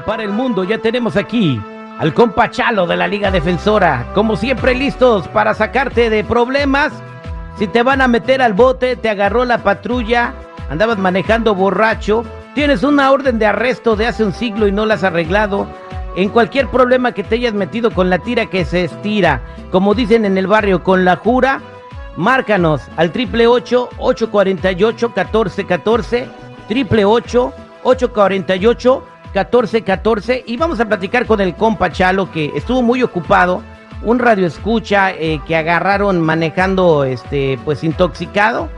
para el mundo. Ya tenemos aquí al compa Chalo de la Liga Defensora. Como siempre, listos para sacarte de problemas. Si te van a meter al bote, te agarró la patrulla, andabas manejando borracho, tienes una orden de arresto de hace un siglo y no la has arreglado. En cualquier problema que te hayas metido con la tira que se estira, como dicen en el barrio, con la jura, márcanos al triple 848 1414 triple 848 1414 y vamos a platicar con el compa Chalo que estuvo muy ocupado, un radio escucha eh, que agarraron manejando este pues intoxicado,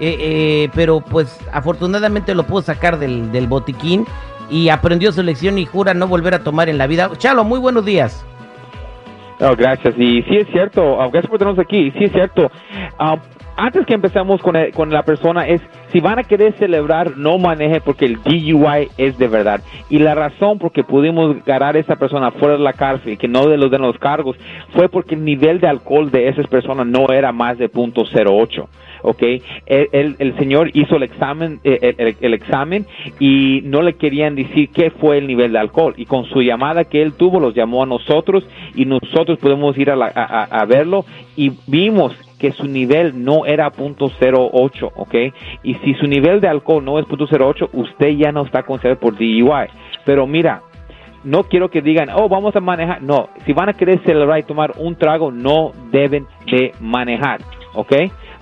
eh, eh, pero pues afortunadamente lo pudo sacar del, botiquín y aprendió su lección y jura no volver a tomar en la vida. Chalo, muy buenos días. Gracias. Y sí es cierto, gracias por tenernos aquí. Sí es cierto. Ah, antes que empecemos con, con la persona es, si van a querer celebrar, no maneje porque el DUI es de verdad. Y la razón por que pudimos ganar a esa persona fuera de la cárcel y que no de los den los cargos fue porque el nivel de alcohol de esas personas no era más de .08. ¿ok? El, el, señor hizo el examen, eh, el, el, examen y no le querían decir qué fue el nivel de alcohol. Y con su llamada que él tuvo, los llamó a nosotros y nosotros podemos ir a, la, a verlo y vimos que su nivel no era .08, ¿ok? Y si su nivel de alcohol no es .08, usted ya no está considerado por DUI. Pero mira, no quiero que digan, oh, vamos a manejar. No, si van a querer celebrar y tomar un trago, no deben de manejar, ¿ok?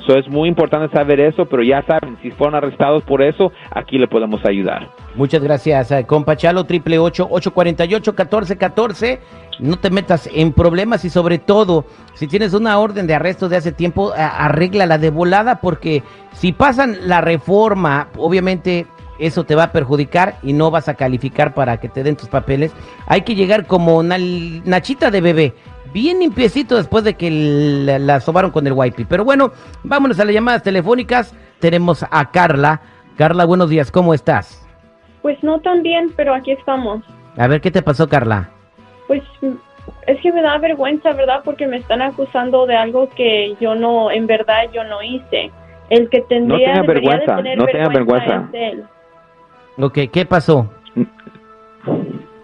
So es muy importante saber eso, pero ya saben, si fueron arrestados por eso, aquí le podemos ayudar. Muchas gracias, eh, compa Chalo, triple ocho, ocho cuarenta y ocho, catorce, catorce. No te metas en problemas y sobre todo, si tienes una orden de arresto de hace tiempo, arréglala de volada porque si pasan la reforma, obviamente eso te va a perjudicar y no vas a calificar para que te den tus papeles. Hay que llegar como una nachita de bebé bien limpiecito después de que la, la sobaron con el wipe. Pero bueno, vámonos a las llamadas telefónicas. Tenemos a Carla. Carla, buenos días, ¿cómo estás? Pues no tan bien, pero aquí estamos. A ver, ¿qué te pasó, Carla? Pues es que me da vergüenza, ¿verdad? Porque me están acusando de algo que yo no, en verdad yo no hice. El que tendría no vergüenza, de tener no vergüenza, vergüenza. es él. Ok, ¿qué pasó?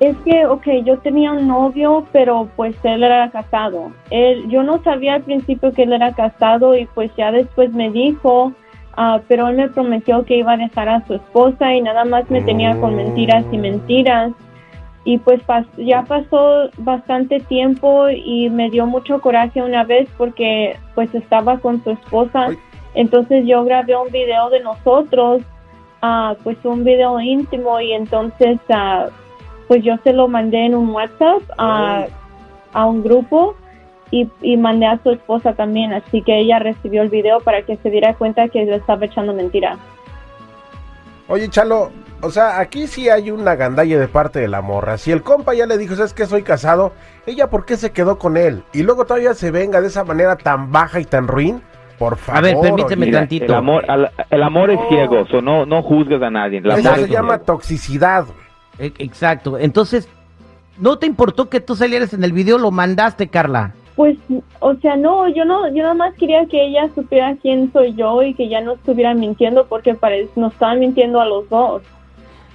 Es que, ok, yo tenía un novio, pero pues él era casado. Él, yo no sabía al principio que él era casado y pues ya después me dijo, ah, pero él me prometió que iba a dejar a su esposa y nada más me tenía con mentiras y mentiras. Y pues pas- ya pasó bastante tiempo y me dio mucho coraje una vez porque pues estaba con su esposa. Entonces yo grabé un video de nosotros, ah, pues un video íntimo y entonces... ah, pues yo se lo mandé en un WhatsApp a, a un grupo y, y mandé a su esposa también, así que ella recibió el video para que se diera cuenta que le estaba echando mentira. Oye, Chalo, o sea, aquí sí hay una gandalla de parte de la morra. Si el compa ya le dijo, ¿sabes que Soy casado. ¿Ella por qué se quedó con él? Y luego todavía se venga de esa manera tan baja y tan ruin. Por favor. A ver, permíteme oye. Tantito. El amor, al- el amor es ciego, so no, no juzgues a nadie. El Eso se es llama ciego. toxicidad. E- Exacto. Entonces, ¿no te importó que tú salieras en el video? Lo mandaste, Carla. Pues, o sea, no, yo no, yo nada más quería que ella supiera quién soy yo y que ya no estuviera mintiendo porque parece, nos estaban mintiendo a los dos.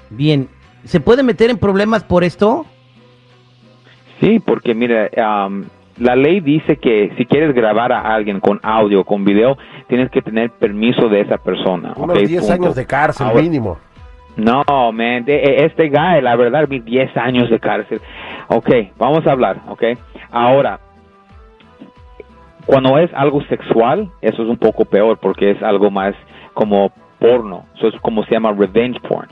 Bien. ¿Se puede meter en problemas por esto? Sí, porque mira, la ley dice que si quieres grabar a alguien con audio o con video, tienes que tener permiso de esa persona. Unos ¿ok? 10 Punto. años de cárcel Ahora- mínimo. No, man, e- este guy, la verdad, vi 10 años de cárcel. Ok, vamos a hablar, ok. Ahora, cuando es algo sexual, eso es un poco peor porque es algo más como porno. Eso es como se llama revenge porn.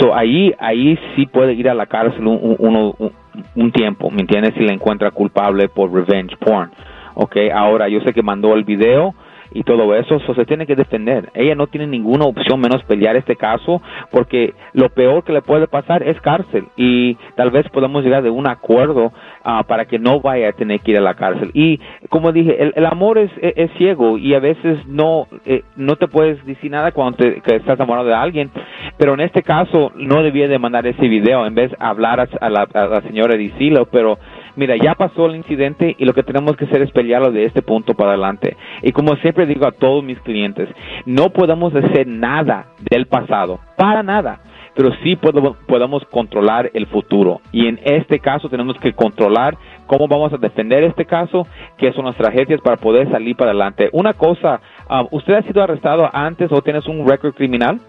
So, ahí, ahí sí puede ir a la cárcel un, un- un- un tiempo, ¿me entiendes? Si la encuentra culpable por revenge porn. Ok, ahora yo sé que mandó el video y todo eso, so se tiene que defender. Ella no tiene ninguna opción menos pelear este caso porque lo peor que le puede pasar es cárcel y tal vez podamos llegar de un acuerdo ah, para que no vaya a tener que ir a la cárcel. Y como dije, el, amor es, es, es ciego y a veces no eh, no te puedes decir nada cuando te, que estás enamorado de alguien, pero en este caso no debía de mandar ese video en vez de hablar a, a la, a la señora y decirlo, pero mira, ya pasó el incidente y lo que tenemos que hacer es pelearlo de este punto para adelante. Y como siempre digo a todos mis clientes, no podemos hacer nada del pasado, para nada pero sí podemos, podemos controlar el futuro. Y en este caso tenemos que controlar cómo vamos a defender este caso, qué son las tragedias para poder salir para adelante. Una cosa, ah, ¿usted ha sido arrestado antes o tienes un récord criminal?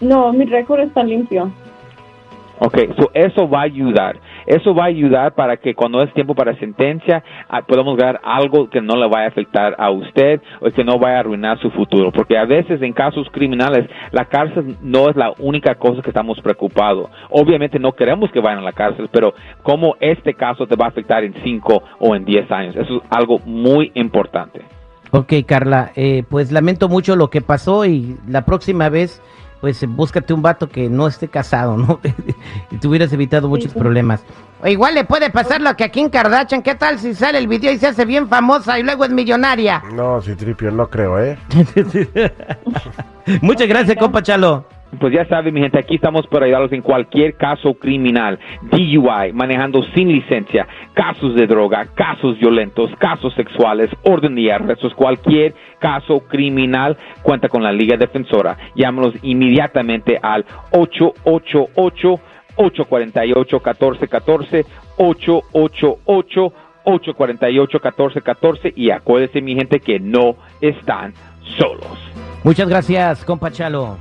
No, mi récord está limpio. Ok, eso va a ayudar. Eso va a ayudar para que cuando es tiempo para sentencia ah, podamos ganar algo que no le vaya a afectar a usted o que no vaya a arruinar su futuro. Porque a veces en casos criminales la cárcel no es la única cosa que estamos preocupados. Obviamente no queremos que vayan a la cárcel, pero cómo este caso te va a afectar en 5 o en 10 años. Eso es algo muy importante. Ok, Carla, eh, pues lamento mucho lo que pasó y la próxima vez pues búscate un vato que no esté casado, ¿no? y te hubieras evitado muchos problemas. O igual le puede pasar lo que aquí en Kardashian, ¿qué tal si sale el video y se hace bien famosa y luego es millonaria? No, si tripio, no creo, ¿eh? Muchas gracias, compa Chalo. Pues ya saben, mi gente, aquí estamos para ayudarlos en cualquier caso criminal, DUI, manejando sin licencia, casos de droga, casos violentos, casos sexuales, orden de arrestos, cualquier caso criminal, cuenta con la Liga Defensora. Llámanos inmediatamente al 888 848 1414 888 848 1414 y acuérdense mi gente que no están solos. Muchas gracias, compa Chalo.